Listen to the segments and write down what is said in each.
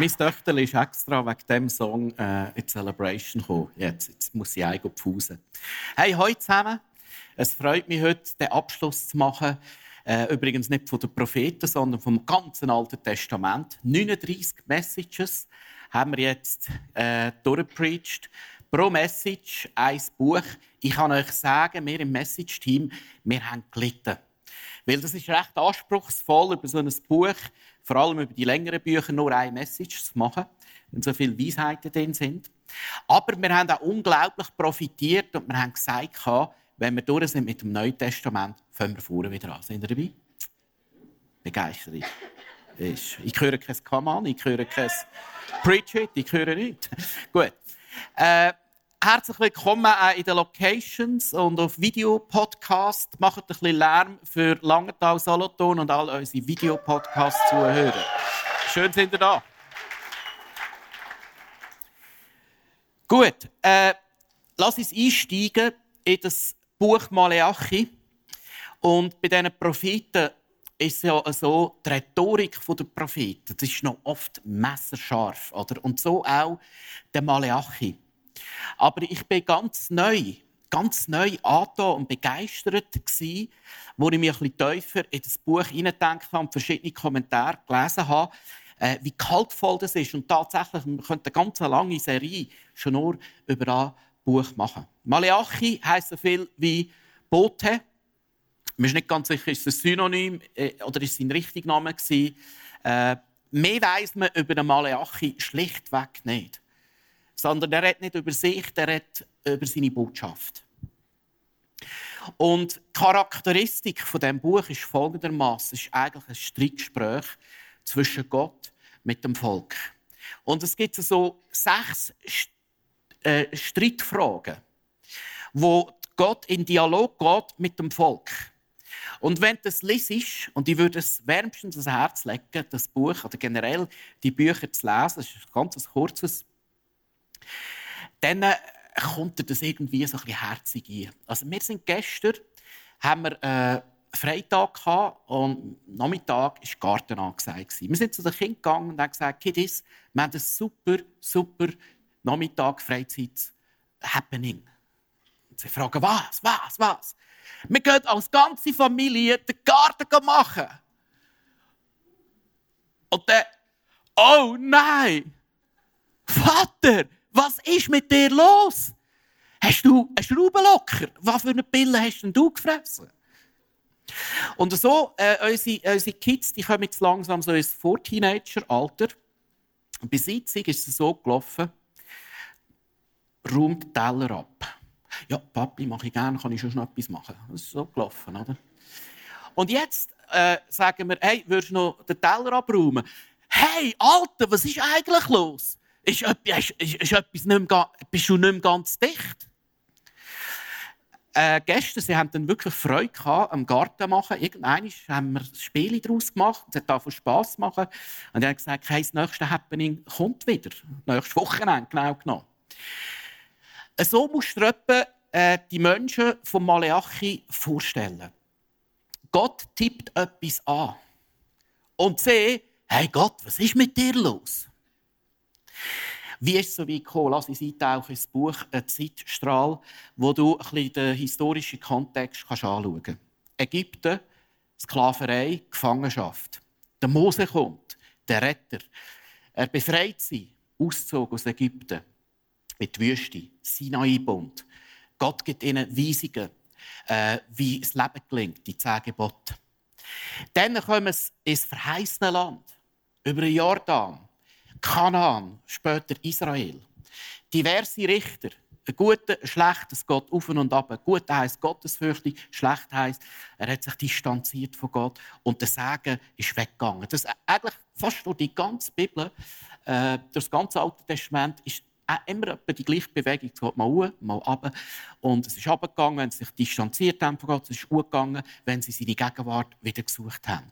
Mein Töchter ist extra wegen diesem Song äh, in Celebration gekommen. Jetzt, jetzt muss ich eigentlich pfusen. Hey, heute zusammen. Es freut mich heute, den Abschluss zu machen. Äh, übrigens nicht von den Propheten, sondern vom ganzen Alten Testament. 39 Messages haben wir jetzt äh, durchgepreacht. Pro Message ein Buch. Ich kann euch sagen, wir im Message-Team, wir haben gelitten. Weil das ist recht anspruchsvoll, über so ein Buch vor allem über die längeren Bücher nur eine Message zu machen, wenn so viele Weisheiten drin sind. Aber wir haben auch unglaublich profitiert und wir haben gesagt, wenn wir durch sind mit dem Neuen Testament, fangen wir vorne wieder an. Sind ihr dabei? Begeisterung. Ich höre kein on, ich höre kein Preach it, ich höre nichts. Gut. Äh, Herzlich willkommen auch in den Locations und auf Videopodcast. Macht ein bisschen Lärm für Langenthal, Solothurn und all unsere Videopodcast-Zuhörer. Schön sind ihr da. Gut, äh, lass uns einsteigen in das Buch Maleachi. Und bei diesen Propheten ist es ja so, die Rhetorik der Propheten, das ist noch oft messerscharf. Oder? Und so auch der Maleachi. Aber ich bin ganz neu, ganz neu angetan und begeistert gsi, wo ich mich ein tiefer in das Buch habe und verschiedene Kommentare gelesen habe, äh, wie kaltvoll das ist. Und tatsächlich, man könnte eine ganz lange Serie schon nur über ein Buch machen. Maleachi heisst so viel wie Bote. Man ist nicht ganz sicher, ist es ein Synonym äh, oder ist es ein richtiger Name gewesen. Äh, mehr weiss man über den Maleachi schlichtweg nicht sondern er redet nicht über sich, er redet über seine Botschaft. Und die Charakteristik von dem Buch ist folgendermaßen: Es ist eigentlich ein Streitgespräch zwischen Gott mit dem Volk. Und es gibt so sechs äh, Streitfragen, wo Gott in Dialog geht mit dem Volk. Und wenn das liest, und ich würde es wärmstens ans Herz legen, das Buch oder generell die Bücher zu lesen, das ist ein ganz kurzes dann äh, kommt dir das irgendwie so ein bisschen herzig ein. Also wir sind gestern, haben wir äh, Freitag gehabt und Nachmittag war Garten angesagt. Wir sind zu den Kindern gegangen und haben gesagt, Kiddies, wir haben ein super, super Nachmittag Freizeit-Happening. Und sie fragen, was, was, was? Wir gehen als ganze Familie den Garten machen. Und dann, oh nein! Vater, was ist mit dir los? Hast du einen Schraubenlocker? Was für eine Pille hast denn du gefressen? Und so, äh, unsere, unsere Kids die kommen jetzt langsam so ins Vor-Teenager-Alter. Bei Sitzung ist es so gelaufen, räumt Teller ab. Ja, Papi, mache ich gerne, kann ich schon etwas machen. Das ist so gelaufen, oder? Und jetzt äh, sagen wir, hey, würdest du noch den Teller abräumen? Hey, Alter, was ist eigentlich los? Ist, ist, ist, ist etwas nicht mehr, bist du nicht mehr ganz dicht. Äh, gestern, sie haben dann wirklich Freude gehabt, am Garten machen. Irgendwann haben wir Spiele daraus gemacht. Es hat davon Spass machen. Und er hat gesagt, hey, das nächste Happening kommt wieder. Nächstes Wochenende, genau genommen. So musst du dir äh, die Menschen von Maleachi vorstellen. Gott tippt etwas an. Und sie, hey Gott, was ist mit dir los? Wie ist es so weit gekommen? Lass uns eintauchen ins Buch «Ein Zeitstrahl», wo du ein bisschen den historischen Kontext anschauen kannst. Ägypten, Sklaverei, Gefangenschaft. Der Mose kommt, der Retter. Er befreit sie, Auszug aus Ägypten, mit Wüste, Sinai-Bund. Gott gibt ihnen Weisungen, äh, wie das Leben gelingt, die zehn Gebote. Dann kommen sie ins verheißene Land. über Jordan, Kanaan, später Israel. Diverse Richter, ein guter, ein schlechter, es geht auf und ab. Gut heisst gottesfürchtig, schlecht heisst, er hat sich distanziert von Gott und der Segen ist weggegangen. Das ist eigentlich fast durch die ganze Bibel, äh, das ganze Alte Testament, ist immer die gleiche Bewegung. Es geht mal hoch, mal runter. Und es ist abgegangen, wenn sie sich distanziert haben von Gott. Es ist hochgegangen, wenn sie seine Gegenwart wieder gesucht haben.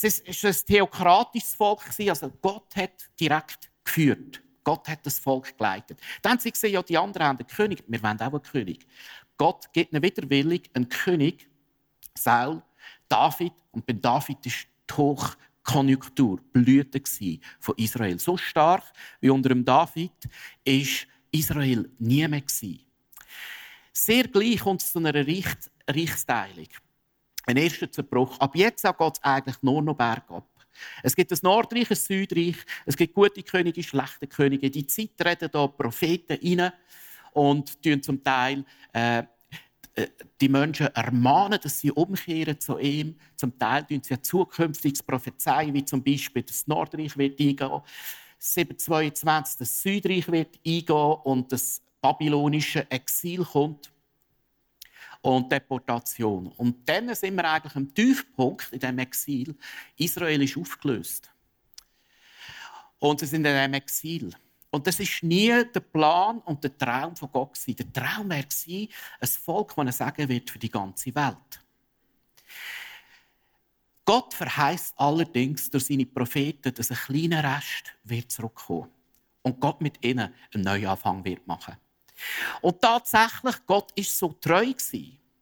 Es war ein theokratisches Volk, also Gott hat direkt geführt. Gott hat das Volk geleitet. Dann haben sie gesehen, ja, die anderen haben einen König. Wir wollen auch einen König. Gott gibt ihnen widerwillig einen König, Saul, David. Und bei David ist die Hochkonjunktur, Blüte von Israel. So stark wie unter dem David ist Israel nie mehr. Sehr gleich kommt es zu einer Reichsteilung. Ein erster Zerbruch. Ab jetzt geht es eigentlich nur noch bergab. Es gibt ein Nordreich, ein Südreich, es gibt gute Könige, schlechte Könige. Die Zeit reden da Propheten rein und tun zum Teil äh, äh, die Menschen ermahnen, dass sie umkehren zu ihm. Zum Teil tun sie ein zukünftiges prophezeien, wie zum Beispiel das Nordreich wird eingehen. 722 das Südreich wird eingehen und das babylonische Exil kommt und Deportation. Und dann sind wir eigentlich am Tiefpunkt in diesem Exil. Israel ist aufgelöst. Und sie sind in diesem Exil. Und das ist nie der Plan und der Traum von Gott. Der Traum war ein Volk, das er sagen wird für die ganze Welt. Gott verheißt allerdings durch seine Propheten, dass ein kleiner Rest wird zurückkommen und Gott mit ihnen einen Neuanfang wird machen. Und tatsächlich, Gott ist so treu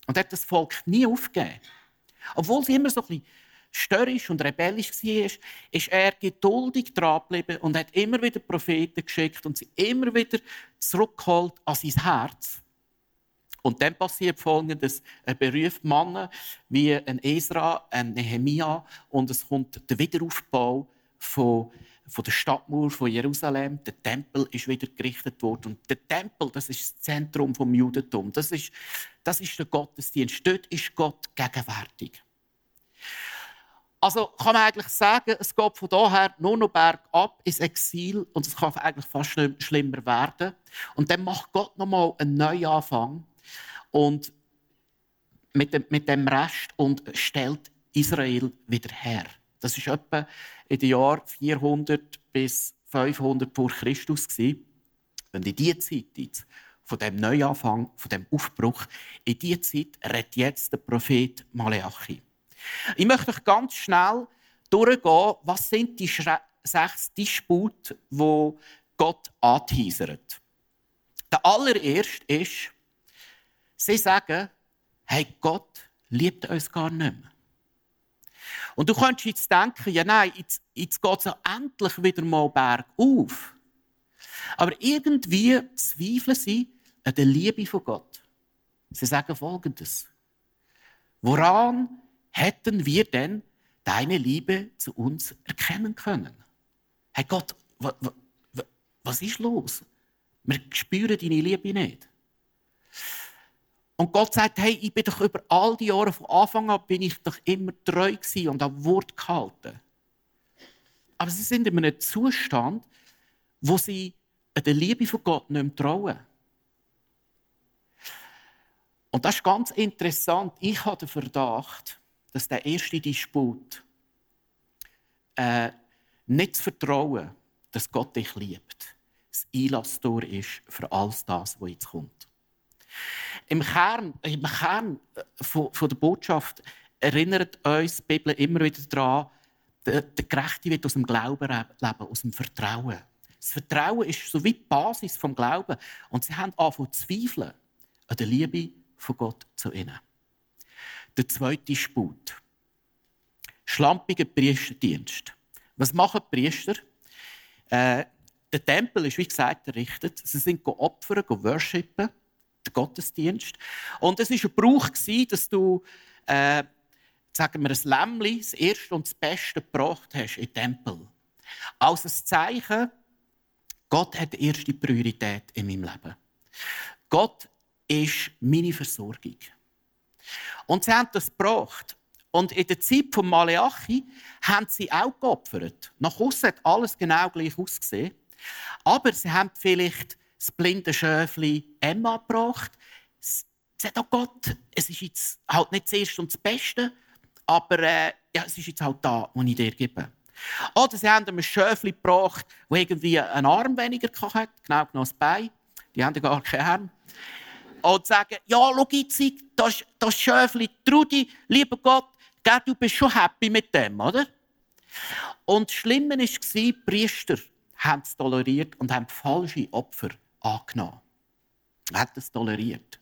und hat das Volk nie aufgegeben. Obwohl sie immer so ein bisschen störrisch und rebellisch war, ist er geduldig dran geblieben und hat immer wieder Propheten geschickt und sie immer wieder zurückgeholt an sein Herz. Und dann passiert Folgendes. Er beruft Männer wie ein Esra, ein Nehemia und es kommt der Wiederaufbau von von der Stadtmauer von Jerusalem. Der Tempel ist wieder gerichtet worden. Und der Tempel, das ist das Zentrum vom Judentum. Das ist, das ist der Gottesdienst. Dort ist Gott gegenwärtig. Also kann man eigentlich sagen, es geht von daher nur noch bergab ins Exil und es kann eigentlich fast schlimmer werden. Und dann macht Gott nochmal einen Neuanfang und mit dem, mit dem Rest und stellt Israel wieder her. Das ist etwa in den Jahren 400 bis 500 vor Christus. Und in dieser Zeit von dem Neuanfang, von dem Aufbruch, in dieser Zeit redet jetzt der Prophet Maleachi. Ich möchte euch ganz schnell durchgehen, was sind die sechs Dispute, wo Gott anteasert. Der allererste ist, sie sagen, hey, Gott liebt uns gar nicht mehr. Und du könntest jetzt denken, ja nein, jetzt, jetzt geht es ja endlich wieder mal bergauf. Aber irgendwie zweifeln sie an der Liebe von Gott. Sie sagen Folgendes. Woran hätten wir denn deine Liebe zu uns erkennen können? Hey Gott, was ist los? Wir spüren deine Liebe nicht. Und Gott sagt, hey, ich bin doch über all die Jahre von Anfang an bin ich doch immer treu gewesen und am Wort gehalten. Aber sie sind in einem Zustand, wo sie der Liebe von Gott nicht mehr trauen. Und das ist ganz interessant. Ich habe den Verdacht, dass der erste Disput äh, nicht zu vertrauen, dass Gott dich liebt, das Einlasstor ist für alles das, was jetzt kommt. Im Kern, im Kern äh, von, von der Botschaft erinnert uns die Bibel immer wieder daran, der, der Gerechte wird aus dem Glauben leben, aus dem Vertrauen. Das Vertrauen ist so wie die Basis vom Glauben. Und sie haben angefangen zu zweifeln an der Liebe von Gott zu ihnen. Der zweite Sput. Schlampiger Priesterdienst. Was machen die Priester? Äh, der Tempel ist, wie gesagt, errichtet. Sie sind opfern, worshipen der Gottesdienst. Und es war ein Brauch, dass du, äh, sagen wir, ein Lämmli, das erste und das Beste gebracht hast in den Tempel. Als ein Zeichen, Gott hat die erste Priorität in meinem Leben. Gott ist meine Versorgung. Und sie haben das gebracht. Und in der Zeit von Maleachi haben sie auch geopfert. Nach außen hat alles genau gleich ausgesehen. Aber sie haben vielleicht das blinde Schöfli Emma gebracht. Sie sagt, oh Gott, es ist jetzt halt nicht das Erste und das Beste, aber äh, ja, es ist jetzt halt da, was ich dir gebe. Oder sie haben ein Schöfli gebracht, das irgendwie einen Arm weniger hatte, genau genommen das Bein. Die haben gar keinen Arm. Und sagen, ja, schau jetzt, das, das Schöfli, Trudi, lieber Gott, gell, du bist schon happy mit dem, oder? Und das Schlimme war, die Priester haben es toleriert und haben falsche Opfer angenommen. Er hat es toleriert.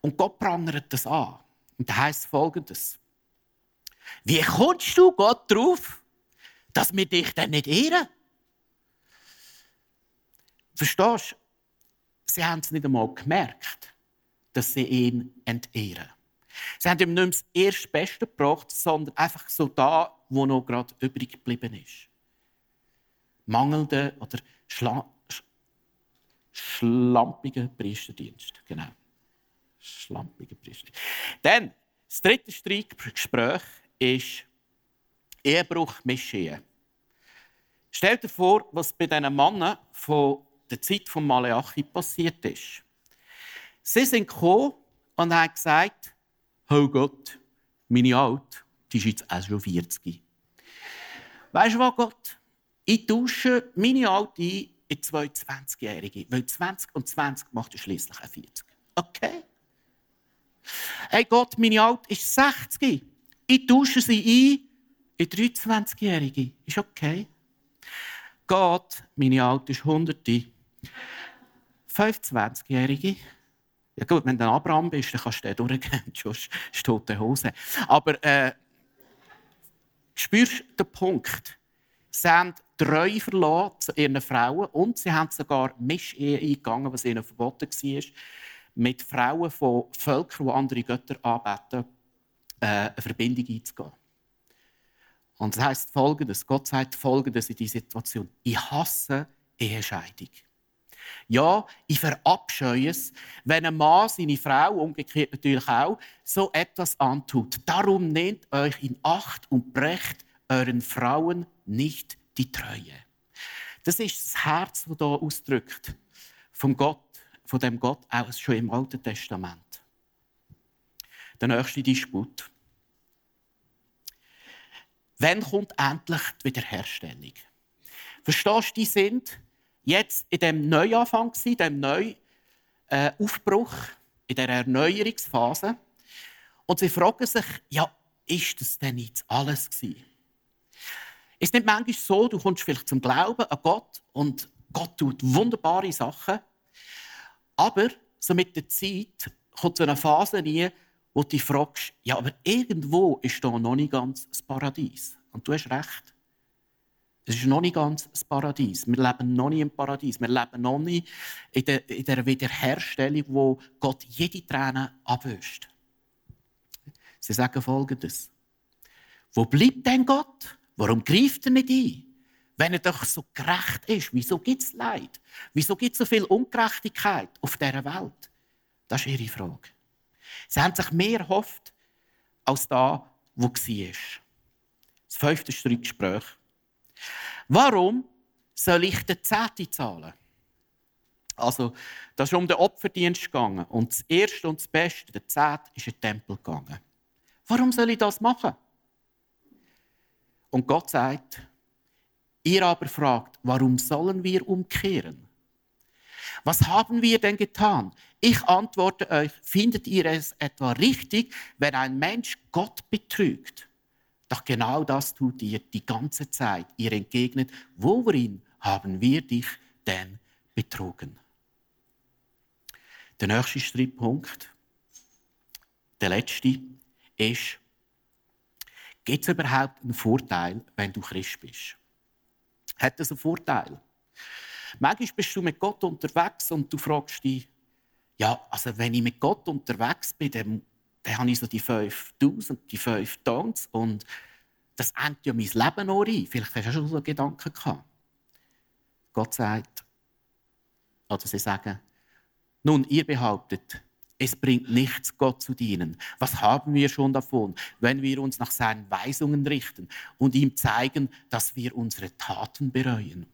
Und Gott prangert das an. Und da heißt folgendes. Wie kommst du Gott drauf, dass wir dich dann nicht ehren? Verstehst du? Sie haben es nicht einmal gemerkt, dass sie ihn entehren. Sie haben ihm nicht mehr das erste Beste gebracht, sondern einfach so da, wo noch gerade übrig geblieben ist. Mangelnde oder schla schlampiger Priesterdienst. Genau. Schlampiger Priesterdienst. Dann, das dritte Streitgespräch ist Ehebruch Mischehe. Stell dir vor, was bei diesen Männern von der Zeit von Maleachi passiert ist. Sie sind gekommen und haben gesagt, oh Gott, meine Alt, die ist jetzt auch schon 40. Weißt du was, Gott? Ich tausche meine Alte ein in zwei 20-Jährige. Weil 20 und 20 macht schließlich ein 40. Okay? Hey Gott, meine Alte ist 60. Ich tausche sie ein in 23-Jährige. Ist okay? Gott, meine Alte ist 100. 25-Jährige. Ja gut, wenn du ein Abraham bist, dann kannst du den durchgehen, sonst steht der Hose. Aber äh, spürst du den Punkt? Haben treu verloren zu ihren Frauen und sie haben sogar Mischehe eingegangen, was ihnen verboten war, mit Frauen von Völkern, die andere Götter anbeten, äh, eine Verbindung einzugehen. Und das heisst Folgendes: Gott sagt Folgendes in dieser Situation. Ich hasse Ehescheidung. Ja, ich verabscheue es, wenn ein Mann seine Frau, umgekehrt natürlich auch, so etwas antut. Darum nehmt euch in Acht und brecht euren Frauen nicht die Treue. Das ist das Herz, das hier ausdrückt vom Gott, von dem Gott auch schon im Alten Testament. Der nächste Disput. Wann kommt endlich die Wiederherstellung? Verstehst du, die sind jetzt in dem Neuanfang, in dem Neuaufbruch, in der Erneuerungsphase. Und sie fragen sich, ja, ist das denn jetzt alles gewesen? Ist nicht manchmal so, du kommst vielleicht zum Glauben an Gott und Gott tut wunderbare Sachen, aber so mit der Zeit kommt so eine Phase rein, wo du dich fragst, ja, aber irgendwo ist da noch nicht ganz das Paradies. Und du hast recht. Es ist noch nicht ganz das Paradies. Wir leben noch nicht im Paradies. Wir leben noch nicht in der, Wiederherstellung, wo Gott jede Träne abwäscht. Sie sagen Folgendes. Wo bleibt denn Gott? Warum greift er nicht ein? Wenn er doch so gerecht ist, wieso gibt es Leid? Wieso gibt es so viel Ungerechtigkeit auf dieser Welt? Das ist ihre Frage. Sie haben sich mehr erhofft, als da, wo war. Das fünfte Streitgespräch. Warum soll ich den Zehnte zahlen? Also, das ist um den Opferdienst gegangen. Und das Erste und das Beste, der Zehnte, ist in den Tempel gegangen. Warum soll ich das machen? Und Gott sagt, ihr aber fragt, warum sollen wir umkehren? Was haben wir denn getan? Ich antworte euch, findet ihr es etwa richtig, wenn ein Mensch Gott betrügt? Doch genau das tut ihr die ganze Zeit. Ihr entgegnet, worin haben wir dich denn betrogen? Der nächste Streitpunkt, der letzte, ist, gibt es überhaupt einen Vorteil, wenn du Christ bist? Hat das einen Vorteil? Manchmal bist du mit Gott unterwegs und du fragst dich, ja, also wenn ich mit Gott unterwegs bin, dann dann habe ich so die 5000, die 5 Tons und das endet ja mein Leben noch rein. Vielleicht hast du schon so Gedanken gehabt. Gott sagt, oder sie sagen, nun, ihr behauptet, es bringt nichts, Gott zu dienen. Was haben wir schon davon, wenn wir uns nach seinen Weisungen richten und ihm zeigen, dass wir unsere Taten bereuen?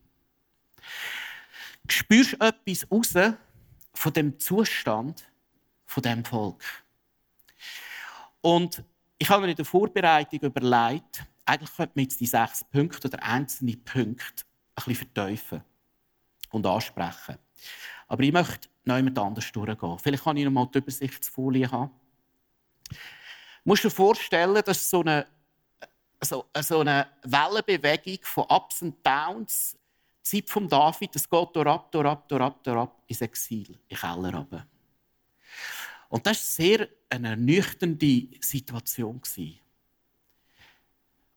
Spürst du etwas raus von dem Zustand von dem Volk? Und ich habe mir in der Vorbereitung überlegt, eigentlich könnte man jetzt die sechs Punkte oder einzelne Punkte ein bisschen verteufeln und ansprechen. Aber ich möchte noch jemand anders durchgehen. Vielleicht kann ich noch mal die Übersichtsfolie haben. Du musst dir vorstellen, dass so eine, so, so eine Wellenbewegung von Ups und Downs, die Zeit von David, das geht durch ab, durch ab, durch ab, durch ab, ins Exil, in den Keller runter. Und das war sehr eine ernüchternde Situation,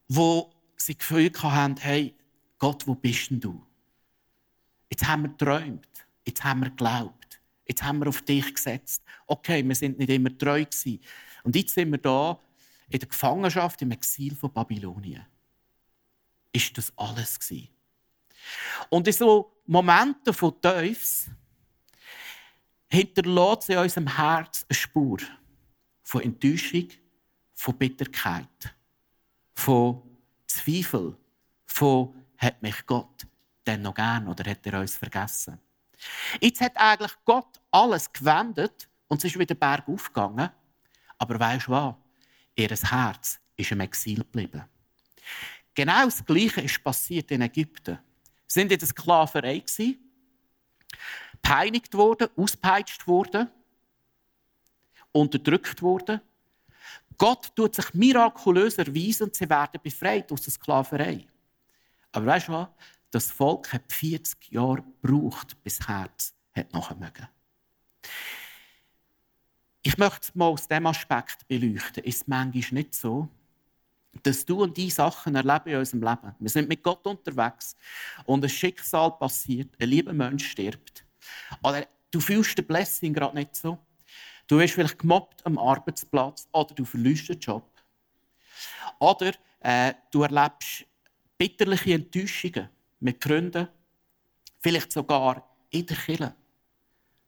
wo sie das Gefühl hatten, hey, Gott, wo bist denn du? Jetzt haben wir geträumt, jetzt haben wir geglaubt, jetzt haben wir auf dich gesetzt. Okay, wir sind nicht immer treu gewesen. Und jetzt sind wir da in der Gefangenschaft im Exil von Babylonien. Ist das alles gewesen? Und in so Momenten von Teufels hinterlässt in unserem Herz eine Spur von Enttäuschung, von Bitterkeit, von Zweifel, von hat mich Gott denn noch gern oder hat er uns vergessen? Jetzt hat eigentlich Gott alles gewendet und es ist wieder bergauf gegangen. Aber weißt du was? Ihr Herz ist im Exil geblieben. Genau das Gleiche ist passiert in Ägypten. Sie sind in der Sklaverei, peinigt worden, auspeitscht worden, unterdrückt worden. Gott tut sich mirakulös erweisen und sie werden befreit aus der Sklaverei. Aber weißt du was? Das Volk hat 40 Jahre gebraucht, bis Herz hat mögen. Ich möchte es mal aus diesem Aspekt beleuchten. Ist es manchmal nicht so, dass du und die Sachen erleben in unserem Leben. Wir sind mit Gott unterwegs und ein Schicksal passiert, ein lieber Mensch stirbt. Oder du fühlst den Blessing gerade nicht so. Du wirst vielleicht gemobbt am Arbeitsplatz oder du verlierst den Job. Oder äh, du erlebst bitterliche Enttäuschungen mit Gründen, vielleicht sogar in der Kirche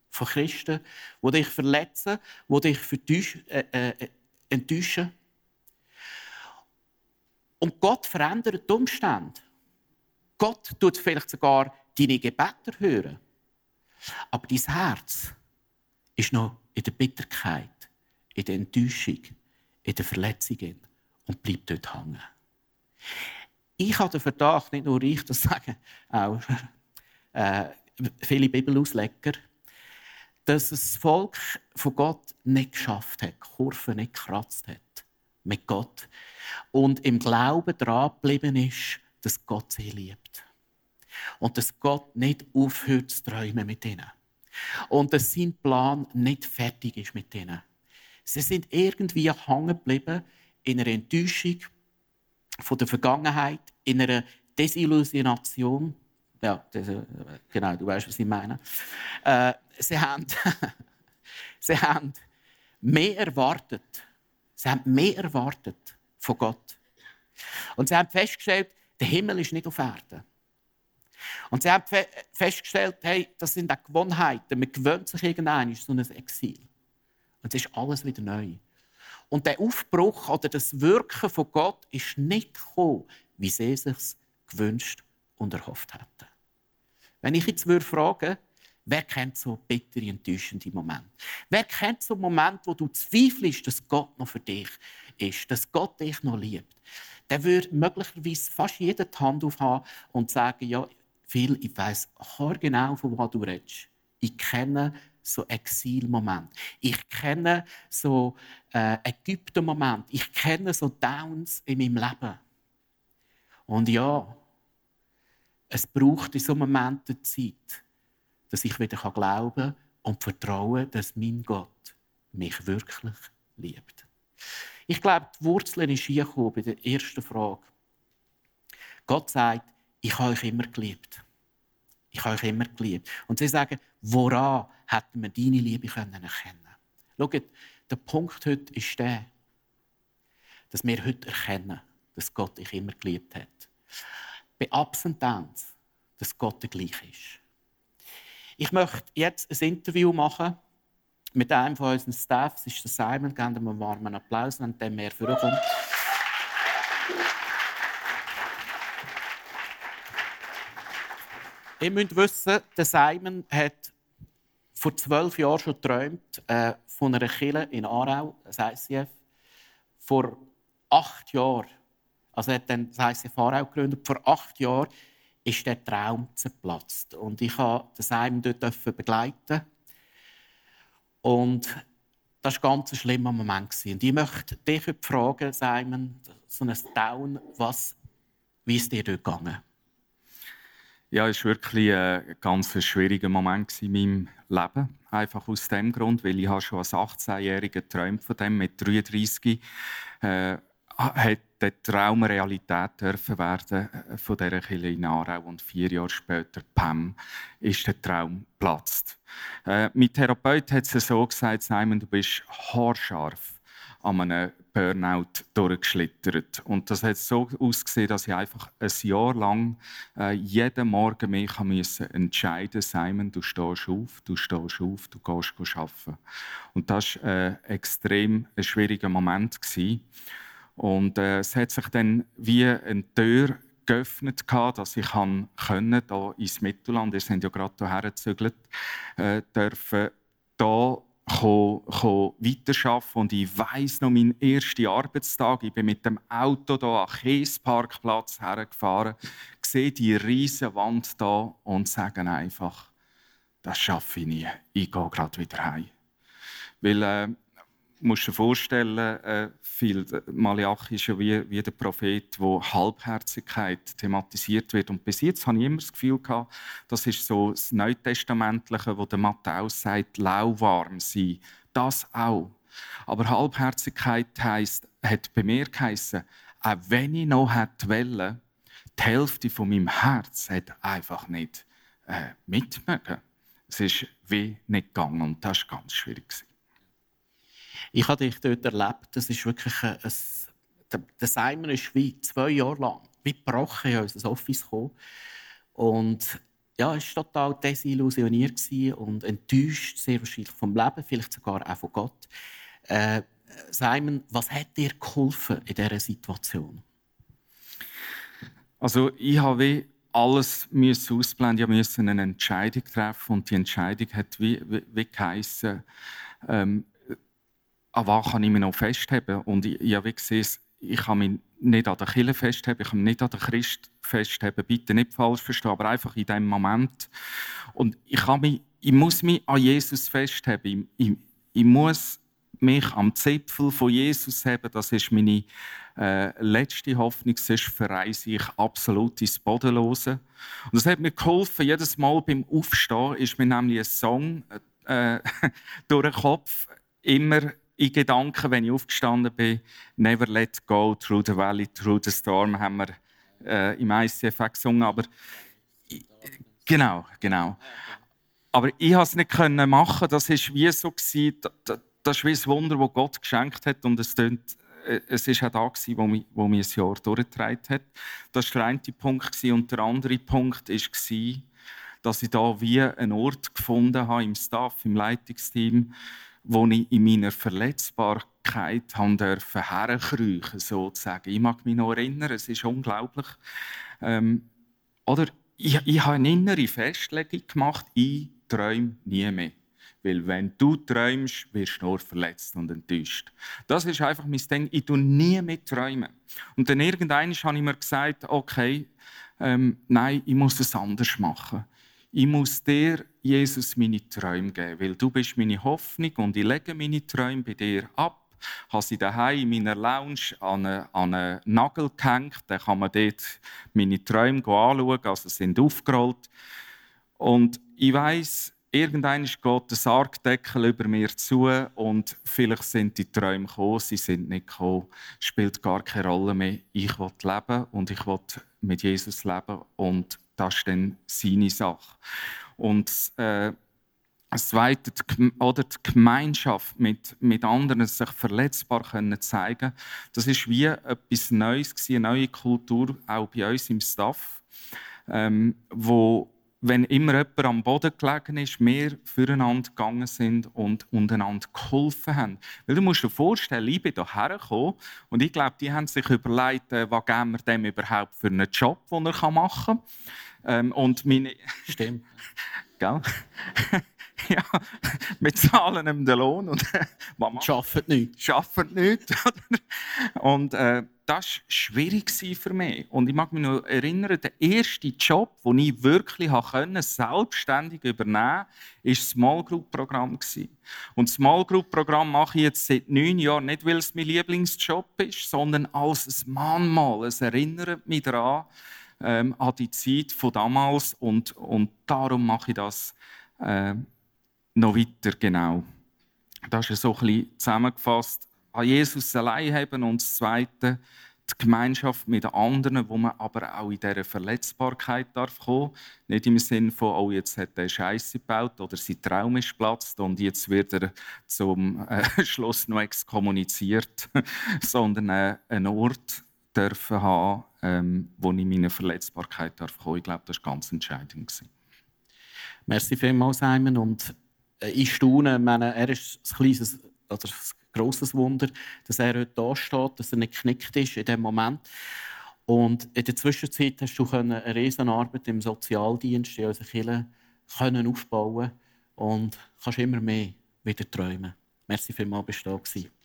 von Christen, die dich verletzen, die dich äh, äh, enttäuschen. Und Gott verändert die Umstände. Gott tut vielleicht sogar deine Gebete hören. Aber dein Herz ist noch in der Bitterkeit, in der Enttäuschung, in der Verletzung und bleibt dort hängen. Ich habe den Verdacht, nicht nur ich das sagen, auch äh, viele Bibelausleger, dass das Volk von Gott nicht geschafft hat, Kurven nicht gekratzt hat mit Gott und im Glauben dran geblieben ist, dass Gott sie liebt. Und dass Gott nicht aufhört zu träumen mit ihnen. Und dass sein Plan nicht fertig ist mit ihnen. Sie sind irgendwie hängen geblieben in einer Enttäuschung von der Vergangenheit, in einer Desillusionation. Ja, das, äh, genau, du weißt, was ich meine. Äh, sie, haben sie haben mehr erwartet. Sie haben mehr erwartet von Gott. Und sie haben festgestellt, der Himmel ist nicht auf Erden. Und sie haben festgestellt, hey, das sind auch Gewohnheiten. Man gewöhnt sich irgendwann so ein Exil. Und es ist alles wieder neu. Und der Aufbruch oder das Wirken von Gott ist nicht gekommen, wie sie es sich gewünscht und erhofft hätten. Wenn ich jetzt würde fragen, wer kennt so bittere, enttäuschende Momente? Wer kennt so Momente, wo du zweifelst, dass Gott noch für dich ist, dass Gott dich noch liebt? Der würde möglicherweise fast jeder die Hand aufhaben und sagen, ja, Phil, ich weiß genau, von was du redest. Ich kenne so Exilmoment. Ich kenne so äh, Ägypten-Moment. Ich kenne so Downs in meinem Leben. Und ja, es braucht in so Momenten Zeit, dass ich wieder glauben kann und vertrauen, dass mein Gott mich wirklich liebt. Ich glaube, die Wurzel ist hier bei der ersten Frage. Gott sagt, ich habe euch immer geliebt. Ich habe euch immer geliebt. Und sie sagen, woran hätten wir deine Liebe können erkennen Schaut, der Punkt heute ist der, dass wir heute erkennen, dass Gott dich immer geliebt hat. Bei Ups und Downs, dass Gott der gleiche ist. Ich möchte jetzt ein Interview machen mit einem von unseren Staffs, ist der Simon, geben wir einen warmen Applaus, wenn der mehr vorkommt. Ihr müsst wissen, der Simon hat vor zwölf Jahren schon geträumt äh, von einer Kille in Aarau, das ICF. Vor acht Jahren, also er hat dann das ICF Aarau gegründet, vor acht Jahren ist der Traum zerplatzt. Und ich durfte den Simon dort begleiten. Und das war ein ganz schlimmer Moment. Und ich möchte dich fragen, Simon, so ein Down, was, wie ist dir dort gegangen? Ja, es war wirklich ein ganz schwieriger Moment in meinem Leben. Einfach aus dem Grund, weil ich schon als 18-Jähriger geträumt von dem. Mit 33 äh, hat der Traum Realität dürfen werden äh, von dieser Kirche in Aarau. Und vier Jahre später, Pam, ist der Traum geplatzt. Äh, mein Therapeut hat es so gesagt, Simon, du bist haarscharf an einem Burnout durchgeschlittert. Und das hat so ausgesehen, dass ich einfach ein Jahr lang äh, jeden Morgen mich müssen entscheiden Simon, du stehst auf, du stehst auf, du gehst arbeiten. Und das war äh, extrem ein schwieriger Moment. Gewesen. Und äh, es hat sich dann wie eine Tür geöffnet, dass ich kann können, hier ins Mittelland, wir sind ja gerade hierher gezögert, äh, dürfen hier weiterarbeiten. Und ich weiss noch meinen ersten Arbeitstag. Ich bin mit dem Auto hier an den Kiesparkplatz hergefahren, sehe die riesige Wand hier und sage einfach, das schaffe ich nie. Ich gehe gerade wieder heim. Weil äh, musst dir vorstellen, äh, viel, Malachi ist ja wie, wie der Prophet, wo Halbherzigkeit thematisiert wird. Und bis jetzt habe ich immer das Gefühl gehabt, das ist so das Neutestamentliche, wo der Matthäus sagt, lauwarm sein. Das auch. Aber Halbherzigkeit heisst, hat bei mir geheissen, auch wenn ich noch hätte wollen, die Hälfte von meinem Herz hat einfach nicht äh, mitmögen. Es ist wie nicht gegangen und das war ganz schwierig. Ich habe dich dort erlebt. Das ist wirklich ein, der Simon ist wie zwei Jahre lang wie gebrochen in unser Office gekommen. Und ja, es war total desillusioniert und enttäuscht, sehr wahrscheinlich vom Leben, vielleicht sogar auch von Gott. Äh, Simon, was hat dir geholfen in dieser Situation? Also ich habe alles müssen ausblenden, ich musste eine Entscheidung treffen und die Entscheidung hat wie, wie, wie geheissen, ähm, an was kann ich mich noch festheben? Und ich, ich habe gesehen, ich kann mich nicht an der Kirche festheben, ich kann mich nicht an den Christ festheben, bitte nicht falsch verstehen, aber einfach in diesem Moment. Und ich, kann mich, ich muss mich an Jesus festheben. Ich, ich, ich muss mich am Zipfel von Jesus haben. Das ist meine äh, letzte Hoffnung. Sonst verreise ich absolut ins Bodenlose. Und das hat mir geholfen. Jedes Mal beim Aufstehen ist mir nämlich ein Song äh, durch den Kopf immer in Gedanken, wenn ich aufgestanden bin, Never let go through the valley, through the storm, haben wir äh, im ICF gesungen. Aber genau, genau. Aber ich konnte es nicht machen. Das war wie so das, ist wie ein Wunder, das Gott geschenkt hat und es tönt äh, es war auch da, wo mich, wo mich ein Jahr durchgetragen hat. Das war der eine Punkt. Und der andere Punkt war, dass ich da wie einen Ort gefunden habe im Staff, im Leitungsteam, wo ich in meiner Verletzbarkeit durfte herkriechen, sozusagen. Ich mag mich noch erinnern, es ist unglaublich. Ähm, oder ich, ich habe eine innere Festlegung gemacht, ich träume nie mehr. Weil wenn du träumst, wirst du nur verletzt und enttäuscht. Das ist einfach mein Ding. Ich tue nie mehr träumen. Und dann irgendwann habe ich mir gesagt, okay, ähm, nein, ich muss es anders machen ich muss dir, Jesus, meine Träume geben, weil du bist meine Hoffnung und ich lege meine Träume bei dir ab. Habe sie daheim in meiner Lounge an einen, an einen Nagel gehängt. Dann kann man dort meine Träume anschauen, also sind aufgerollt. Und ich weiß, irgendwann geht der Sargdeckel über mir zu und vielleicht sind die Träume gekommen, sie sind nicht gekommen. Spielt gar keine Rolle mehr. Ich will leben und ich will mit Jesus leben und das ist dann seine Sache. Und äh, das Zweite, oder die Gemeinschaft mit, mit anderen, sich verletzbar können zeigen das ist wie etwas Neues, eine neue Kultur, auch bei uns im Staff, ähm, wo wenn immer jemand am Boden gelegen ist, wir füreinander gegangen sind und untereinander geholfen haben. Weil du musst dir vorstellen, ich bin hierher gekommen und ich glaube, die haben sich überlegt, äh, was geben wir dem überhaupt für einen Job, den er machen kann. Ähm, und meine... Stimmt. Gell? ja, wir zahlen ihm den Lohn und was Schafft nicht. Schafft nicht. und äh, das war schwierig für mich. Und ich mag mich noch erinnern, der erste Job, den ich wirklich können, selbstständig übernehmen konnte, war das Small Group Programm. Und das Small Group Programm mache ich jetzt seit neun Jahren nicht, weil es mein Lieblingsjob ist, sondern als ein Mahnmal. Es erinnert mich daran, ähm, an die Zeit von damals und, und darum mache ich das äh, noch weiter genau. Das ist so ein bisschen zusammengefasst. An Jesus allein haben und das Zweite, die Gemeinschaft mit den anderen, wo man aber auch in dieser Verletzbarkeit darf kommen Nicht im Sinne von, oh, jetzt hat er Scheiße gebaut oder sein Traum ist platzt und jetzt wird er zum äh, Schluss noch exkommuniziert, sondern äh, einen Ort dürfen haben, ähm, wo ich meine Verletzbarkeit darf kommen. Ich glaube, das war ganz entscheidend. Merci vielmals, Simon. Und ich staune, meine, er ist ein kleines oder ein grosses Wunder, dass er heute da steht, dass er nicht geknickt ist in dem Moment. Und in der Zwischenzeit hast du eine Riesenarbeit im Sozialdienst in unserer Kirche können aufbauen und kannst immer mehr wieder träumen. Merci vielmals, bist du da gewesen.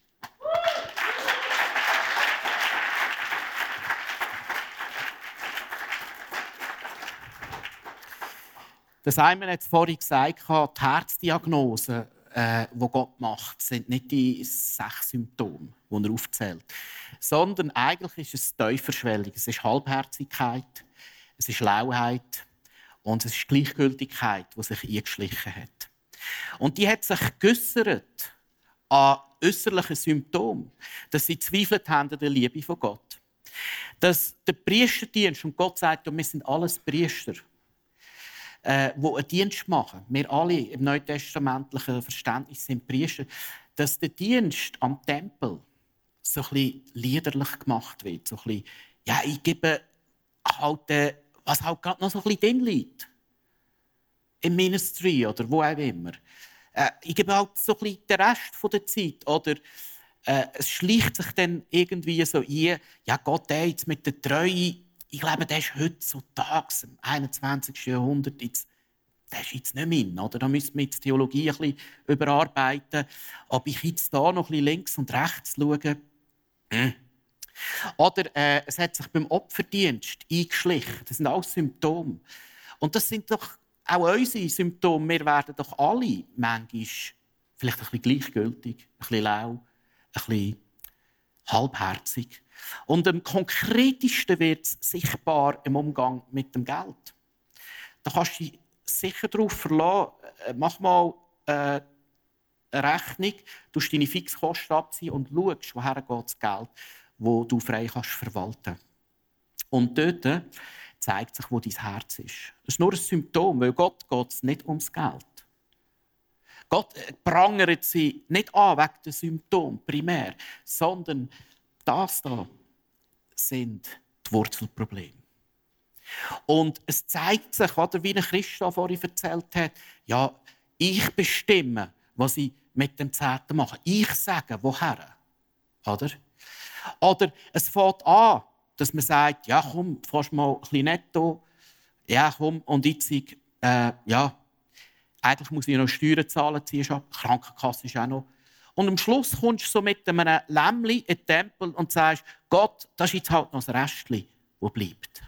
Der Simon hat vorhin gesagt, die Herzdiagnose, äh, die Gott macht, sind nicht die sechs Symptome, die er aufzählt, sondern eigentlich ist es Teuferschwellung. Es ist Halbherzigkeit, es ist Lauheit und es ist Gleichgültigkeit, die sich eingeschlichen hat. Und die hat sich geäussert an äußerlichen Symptomen, dass sie zweifelt haben an der Liebe von Gott. Dass der Priesterdienst, und Gott sagt, wir sind alles Priester, äh, die einen Dienst machen. Wir alle im neutestamentlichen Verständnis sind Priester. Dass der Dienst am Tempel so ein liederlich gemacht wird. So ein ja, ich gebe halt, äh, was halt gerade noch so ein bisschen drin liegt. Im Ministry oder wo auch immer. Äh, ich gebe halt so ein bisschen den Rest der Zeit. Oder äh, es schleicht sich dann irgendwie so ein, ja Gott, ey, jetzt mit der Treue ich glaube, der ist heutzutage, im 21. Jahrhundert, jetzt, der ist jetzt nicht mein. Oder? Da müssen wir jetzt die Theologie ein bisschen überarbeiten. Ob ich jetzt da noch ein links und rechts schaue, hm. Oder äh, es hat sich beim Opferdienst eingeschlichen. Das sind alles Symptome. Und das sind doch auch unsere Symptome. Wir werden doch alle manchmal vielleicht ein bisschen gleichgültig, ein bisschen lau, ein bisschen halbherzig. Und am konkretesten wird es sichtbar im Umgang mit dem Geld. Da kannst du dich sicher darauf verlassen, äh, mach mal äh, eine Rechnung, du deine Fixkosten abziehen und schaust, woher geht das Geld, das du frei kannst verwalten Und dort zeigt sich, wo dein Herz ist. Das ist nur ein Symptom, weil Gott geht es nicht ums Geld. Gott äh, prangert sie nicht an wegen der Symptom primär, sondern das da sind die Wurzelprobleme. Und es zeigt sich, oder, wie Christoph vorhin erzählt hat, ja, ich bestimme, was ich mit dem Zehnten mache. Ich sage, woher. Oder? Oder es fängt an, dass man sagt, ja komm, fast mal ein bisschen netto. Ja komm, und jetzt, äh, ja, eigentlich muss ich noch Steuern zahlen, ziehst ab, Krankenkasse ist auch noch und am Schluss kommst du so mit einem Lämmli in den Tempel und sagst, Gott, das ist jetzt halt noch das Restchen, das bleibt.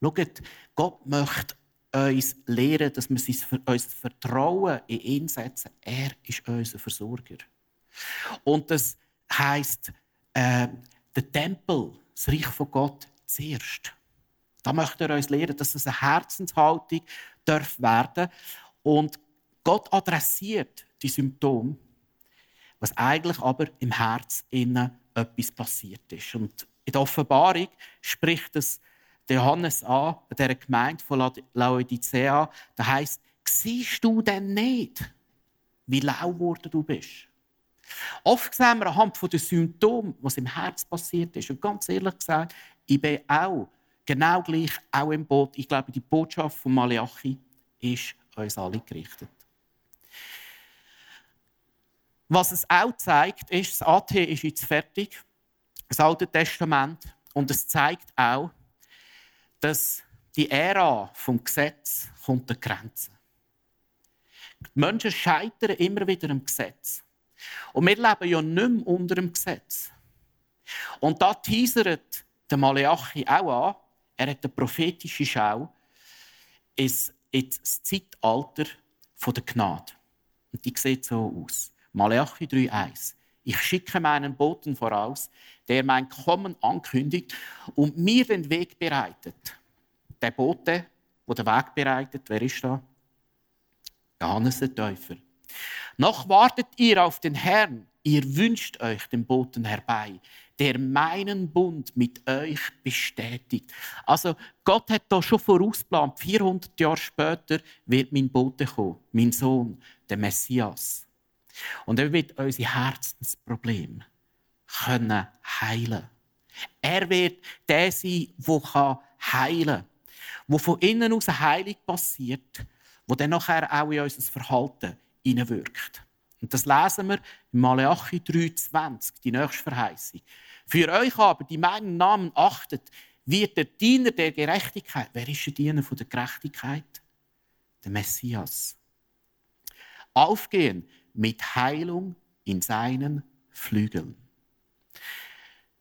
Schaut, Gott möchte uns lehren, dass wir uns Vertrauen in ihn setzen. Er ist unser Versorger. Und das heisst, äh, der Tempel, das Reich von Gott, zuerst. Da möchte er uns lehren, dass es eine Herzenshaltung darf werden Und Gott adressiert die Symptome, was eigentlich aber im Herz innen etwas passiert ist. Und in der Offenbarung spricht es Johannes an, dieser Gemeinde von Laodicea. Da heißt: Siehst du denn nicht, wie lau geworden du bist? Oft sehen wir anhand der Symptome, was im Herz passiert ist. Und ganz ehrlich gesagt, ich bin auch genau gleich auch im Boot. Ich glaube, die Botschaft von Malachi ist uns alle gerichtet. Was es auch zeigt, ist, das AT ist jetzt fertig, das Alte Testament, und es zeigt auch, dass die Ära vom Gesetz kommt an Grenzen. Die Menschen scheitern immer wieder am Gesetz. Und wir leben ja nicht mehr unter dem Gesetz. Und da teasert der Malachi auch an, er hat eine prophetische Schau ins, ins Zeitalter der Gnade. Und die sieht so aus. Malachi 3,1. Ich schicke meinen Boten voraus, der mein Kommen ankündigt und mir den Weg bereitet. Der Bote, der den Weg bereitet, wer ist da? Johannes der Täufer. Noch wartet ihr auf den Herrn, ihr wünscht euch den Boten herbei, der meinen Bund mit euch bestätigt. Also Gott hat da schon vorausplant, 400 Jahre später wird mein Bote kommen, mein Sohn, der Messias. Und er wird unsere Herzensprobleme können heilen. Er wird der sein, der heilen kann, wo von innen aus eine Heilung passiert, wo dann nachher auch in unser Verhalten hineinwirkt. Und das lesen wir in Malachi 3,20, die nächste Verheißung. Für euch aber, die meinen Namen achtet, wird der Diener der Gerechtigkeit. Wer ist der Diener der Gerechtigkeit? Der Messias. Aufgehen mit Heilung in seinen Flügeln.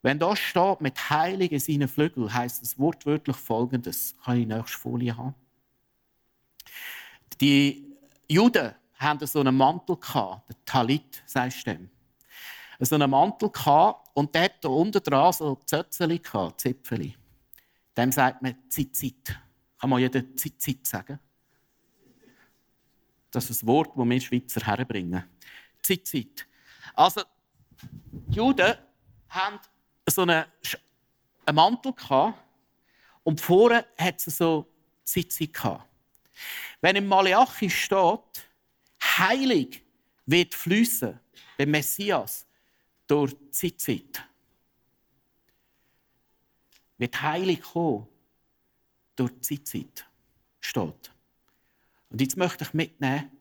Wenn da steht, mit Heilung in seinen Flügeln, heißt es wortwörtlich folgendes. Kann ich die nächste Folie haben? Die Juden hatten so einen Mantel, der Talit, sagst du dem. So einen Mantel und der hatte unten dran so Zötzeli, Zipfeli. Dem sagt man Zizit. Kann man jeder Zizit sagen? Das ist ein Wort, das wir Schweizer herbringen. Zizit. Also, die Juden haben so einen, Mantel und vorne hat sie so Zizit Wenn im Malachi steht, heilig wird fließen beim Messias durch Zizit. Wird heilig kommen durch Zizit. Steht. Und jetzt möchte ich mitnehmen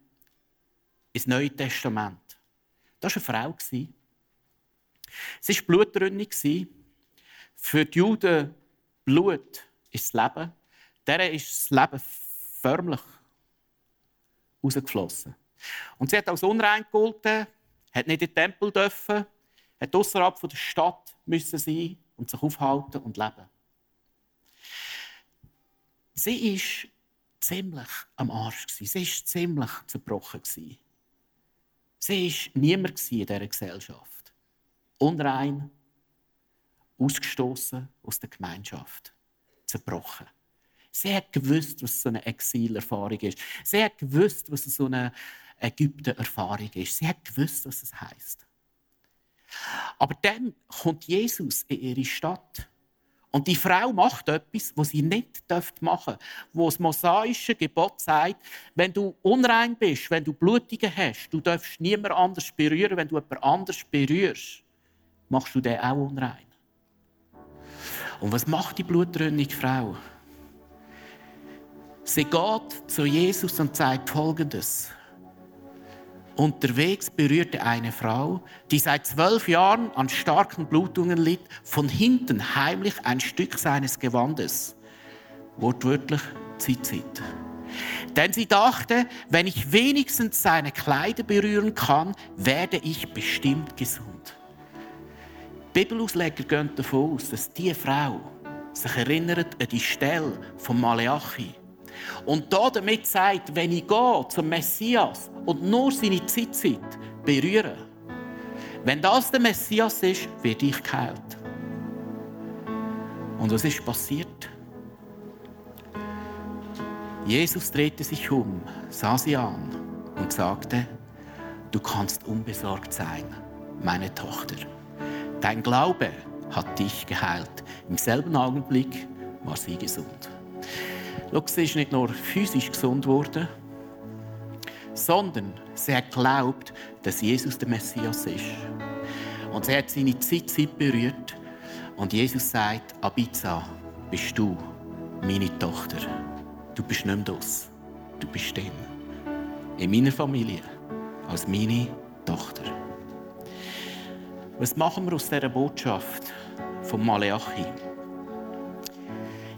ins Neue Testament. Das war eine Frau. Sie war blutrünnig. Für die Juden Blut ist das Leben. Der ist das Leben förmlich rausgeflossen. Und sie hat als unrein gegolten, hat nicht in den Tempel dürfen, hat außerhalb der Stadt müssen sein und sich aufhalten und leben. Sie ist ziemlich am Arsch Sie war ziemlich zerbrochen Sie war niemand in dieser Gesellschaft. Unrein, ausgestoßen aus der Gemeinschaft, zerbrochen. Sie hat gewusst, was so eine Exilerfahrung ist. Sie hat gewusst, was so eine Ägypten-Erfahrung ist. Sie hat gewusst, was es heißt. Aber dann kommt Jesus in ihre Stadt. Und die Frau macht etwas, was sie nicht machen darf. Wo das mosaische Gebot sagt, wenn du unrein bist, wenn du Blutungen hast, du darfst niemand anders berühren. Wenn du jemand anders berührst, machst du den auch unrein. Und was macht die blutrünnige Frau? Sie geht zu Jesus und sagt Folgendes. Unterwegs berührte eine Frau, die seit zwölf Jahren an starken Blutungen litt, von hinten heimlich ein Stück seines Gewandes. Wortwörtlich Zizit. Denn sie dachte, wenn ich wenigstens seine Kleider berühren kann, werde ich bestimmt gesund. Bibelausleger gehen davon aus, dass diese Frau sich erinnert an die Stelle von Maleachi und da damit sagt, wenn ich gehe zum Messias und nur seine Zeitzeit berühre, wenn das der Messias ist, werde ich geheilt. Und was ist passiert? Jesus drehte sich um, sah sie an und sagte, du kannst unbesorgt sein, meine Tochter. Dein Glaube hat dich geheilt. Im selben Augenblick war sie gesund. Schau, sie ist nicht nur physisch gesund geworden, sondern sie hat geglaubt, dass Jesus der Messias ist. Und sie hat seine Zeit, berührt. Und Jesus sagt, Abiza, bist du meine Tochter, du bist nicht mehr das. Du bist drin. In meiner Familie. Als meine Tochter. Was machen wir aus dieser Botschaft von Maleachi?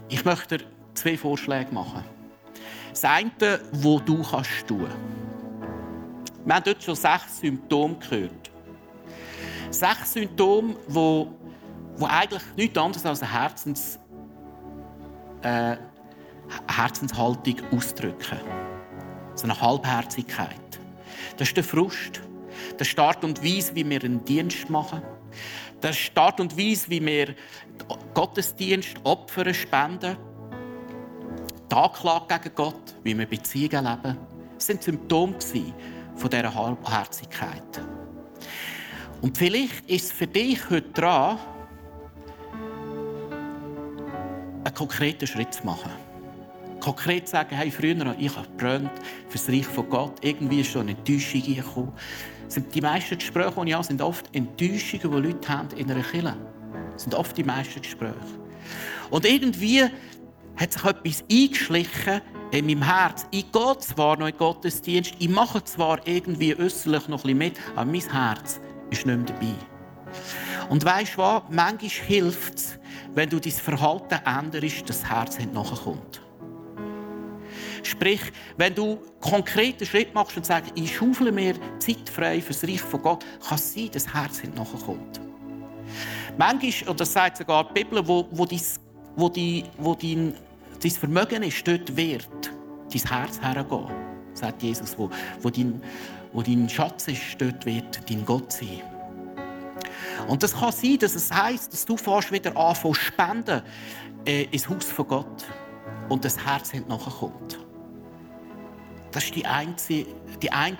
Ich möchte zwei Vorschläge machen. Das eine, wo du kannst tun. Wir haben dort schon sechs Symptome gehört. Sechs Symptome, wo, wo eigentlich nichts anderes als eine Herzens, äh, Herzenshaltung ausdrücken. So eine Halbherzigkeit. Das ist der Frust. Das ist die Art und Weise, wie wir einen Dienst machen. Das ist die Art und Weise, wie wir Gottesdienst, Opfer spenden. Die Anklage gegen Gott, wie wir Beziehungen leben. Waren Symptome von dieser Halbherzigkeit. Und vielleicht ist es für dich heute dran, einen konkreten Schritt zu machen. Konkret sagen, hey, früher ich habe gebrannt für das Reich von Gott. Irgendwie ist so eine Enttäuschung gekommen. Die meisten Gespräche, die ich habe, sind oft Enttäuschungen, die Leute haben in einer Kirche. Das sind oft die meisten Gespräche. Und irgendwie hat sich etwas eingeschlichen in meinem Herz. Ich gehe zwar noch in Gottesdienst, ich mache zwar irgendwie äußerlich noch bisschen mit, aber mein Herz ist nicht mehr dabei. Und weißt du was? Manchmal hilft es, wenn du dein Verhalten änderst, dass das Herz nachkommt. Sprich, wenn du konkrete Schritt machst und sagst, ich schaufle mir Zeit frei für das Reich von Gott, kann es sein, dass das Herz nachkommt. Manchmal, und das sagt sogar die Bibel, wo, wo, dies, wo, die, wo dein, dein Vermögen ist, dort wird dein Herz hergehen, sagt Jesus. Wo, wo, dein, wo dein Schatz ist, dort wird dein Gott sein. Und das kann sein, dass es heisst, dass du fast wieder anfängst spenden äh, ins Haus von Gott und das Herz nachkommt. Das ist die, einzige, die eine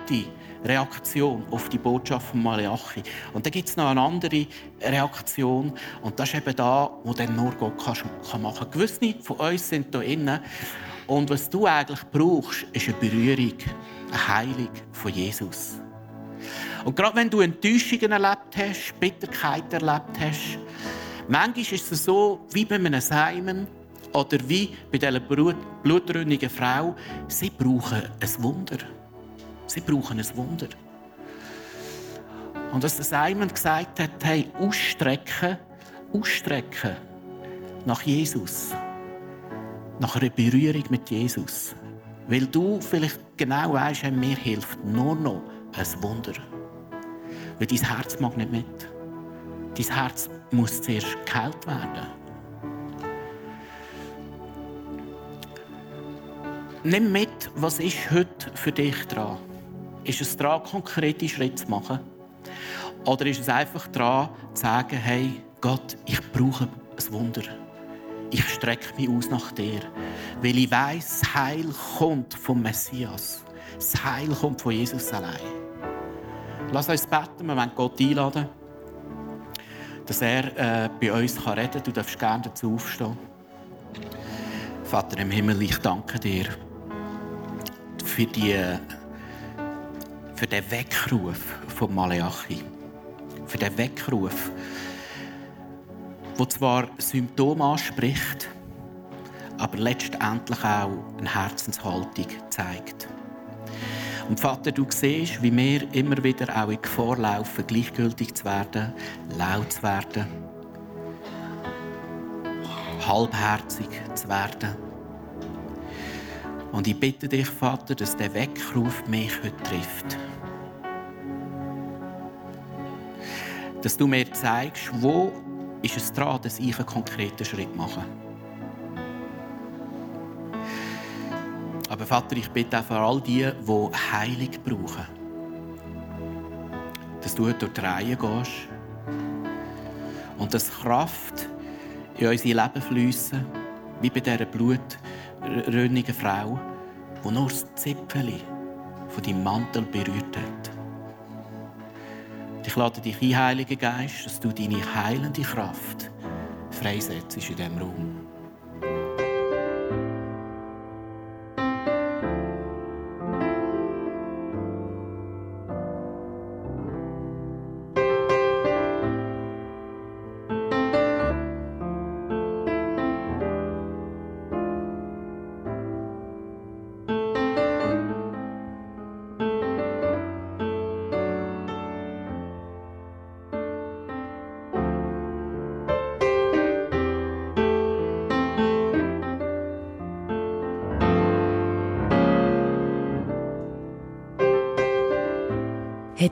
Reaktion auf die Botschaft von Malachi. Und dann gibt es noch eine andere Reaktion. Und das ist eben da, wo dann nur Gott kann, machen kann. Gewisse von uns sind hier innen. Und was du eigentlich brauchst, ist eine Berührung, eine Heilung von Jesus. Und gerade wenn du Enttäuschungen erlebt hast, Bitterkeit erlebt hast, manchmal ist es so, wie bei einem Simon, oder wie bei dieser blutrünnigen Frau, sie brauchen ein Wunder. Sie brauchen ein Wunder. Und als Simon gesagt hat, hey, ausstrecken, ausstrecken nach Jesus, nach einer Berührung mit Jesus. Weil du vielleicht genau weißt, mir hilft nur noch ein Wunder. Weil dein Herz mag nicht mit. Dein Herz muss zuerst geheilt werden. Nimm mit, was ist heute für dich dran? Ist es dran, konkrete Schritte zu machen? Oder ist es einfach dran, zu sagen, hey, Gott, ich brauche ein Wunder. Ich strecke mich aus nach dir. Weil ich weiß, das Heil kommt vom Messias. Das Heil kommt von Jesus allein. Lass uns beten, wir wollen Gott einladen, dass er äh, bei uns reden kann. Du darfst gerne dazu aufstehen. Vater im Himmel, ich danke dir für, die, für den Weckruf von Maleachi. Für den Weckruf, der zwar Symptome anspricht, aber letztendlich auch eine Herzenshaltung zeigt. Und Vater, du siehst, wie wir immer wieder auch in Gefahr laufen, gleichgültig zu werden, laut zu werden, halbherzig zu werden. Und ich bitte dich, Vater, dass der Weckruf mich heute trifft. Dass du mir zeigst, wo ist es dran, dass ich einen konkreten Schritt mache. Aber Vater, ich bitte auch für all die, die Heilung brauchen, dass du heute durch die Reihe gehst und dass Kraft in unser Leben fließen, wie bei dieser Blut röhnigen Frau, die nur das Zipfeli von deinem Mantel berührt hat. Ich lade dich ein, Heiliger Geist, dass du deine heilende Kraft freisetzt in diesem Raum.